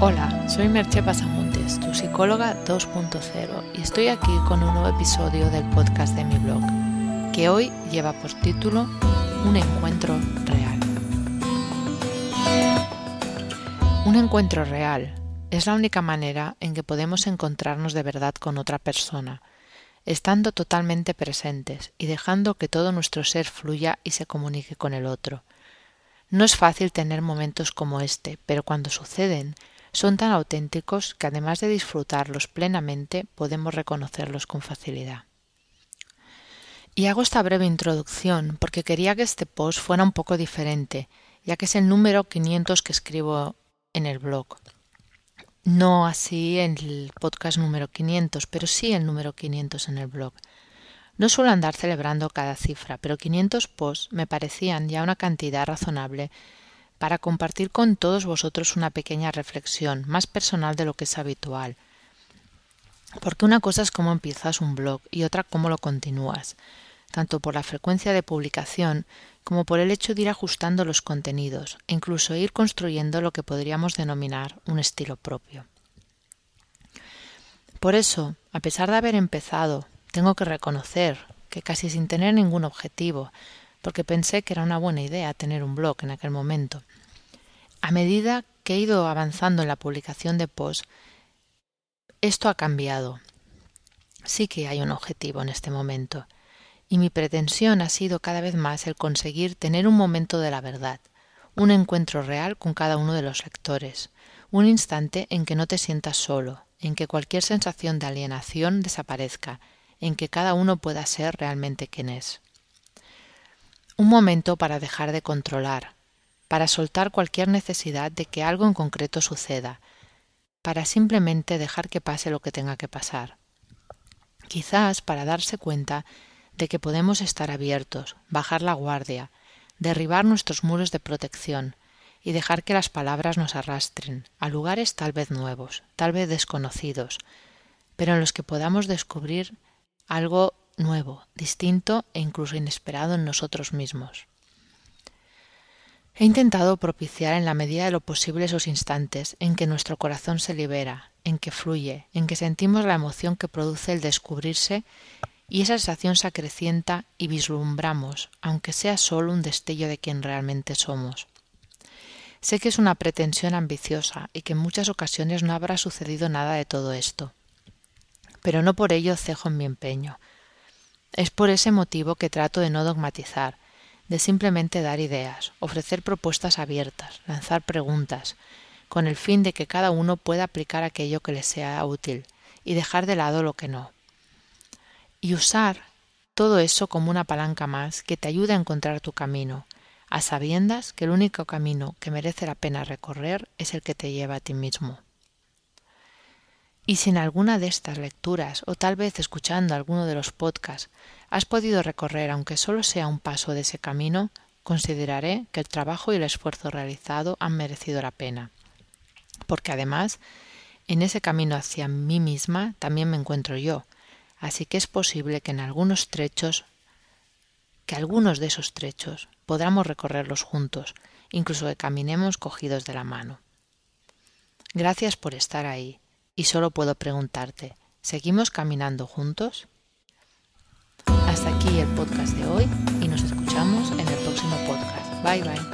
Hola, soy Merche Pasamontes, tu psicóloga 2.0 y estoy aquí con un nuevo episodio del podcast de mi blog, que hoy lleva por título Un encuentro real. Un encuentro real es la única manera en que podemos encontrarnos de verdad con otra persona, estando totalmente presentes y dejando que todo nuestro ser fluya y se comunique con el otro. No es fácil tener momentos como este, pero cuando suceden, son tan auténticos que además de disfrutarlos plenamente podemos reconocerlos con facilidad. Y hago esta breve introducción porque quería que este post fuera un poco diferente, ya que es el número 500 que escribo en el blog. No así en el podcast número 500, pero sí el número 500 en el blog. No suelo andar celebrando cada cifra, pero 500 posts me parecían ya una cantidad razonable para compartir con todos vosotros una pequeña reflexión, más personal de lo que es habitual. Porque una cosa es cómo empiezas un blog y otra cómo lo continúas, tanto por la frecuencia de publicación como por el hecho de ir ajustando los contenidos e incluso ir construyendo lo que podríamos denominar un estilo propio. Por eso, a pesar de haber empezado, tengo que reconocer que casi sin tener ningún objetivo, porque pensé que era una buena idea tener un blog en aquel momento. A medida que he ido avanzando en la publicación de posts, esto ha cambiado. Sí que hay un objetivo en este momento, y mi pretensión ha sido cada vez más el conseguir tener un momento de la verdad, un encuentro real con cada uno de los lectores, un instante en que no te sientas solo, en que cualquier sensación de alienación desaparezca, en que cada uno pueda ser realmente quien es. Un momento para dejar de controlar, para soltar cualquier necesidad de que algo en concreto suceda, para simplemente dejar que pase lo que tenga que pasar. Quizás para darse cuenta de que podemos estar abiertos, bajar la guardia, derribar nuestros muros de protección y dejar que las palabras nos arrastren a lugares tal vez nuevos, tal vez desconocidos, pero en los que podamos descubrir algo nuevo, distinto e incluso inesperado en nosotros mismos. He intentado propiciar en la medida de lo posible esos instantes en que nuestro corazón se libera, en que fluye, en que sentimos la emoción que produce el descubrirse y esa sensación se acrecienta y vislumbramos, aunque sea solo un destello de quien realmente somos. Sé que es una pretensión ambiciosa y que en muchas ocasiones no habrá sucedido nada de todo esto, pero no por ello cejo en mi empeño. Es por ese motivo que trato de no dogmatizar, de simplemente dar ideas, ofrecer propuestas abiertas, lanzar preguntas, con el fin de que cada uno pueda aplicar aquello que le sea útil y dejar de lado lo que no. Y usar todo eso como una palanca más que te ayude a encontrar tu camino, a sabiendas que el único camino que merece la pena recorrer es el que te lleva a ti mismo. Y si en alguna de estas lecturas o tal vez escuchando alguno de los podcasts has podido recorrer, aunque solo sea un paso de ese camino, consideraré que el trabajo y el esfuerzo realizado han merecido la pena. Porque además, en ese camino hacia mí misma también me encuentro yo, así que es posible que en algunos trechos, que algunos de esos trechos podamos recorrerlos juntos, incluso que caminemos cogidos de la mano. Gracias por estar ahí y solo puedo preguntarte, ¿seguimos caminando juntos? Hasta aquí el podcast de hoy y nos escuchamos en el próximo podcast. Bye bye.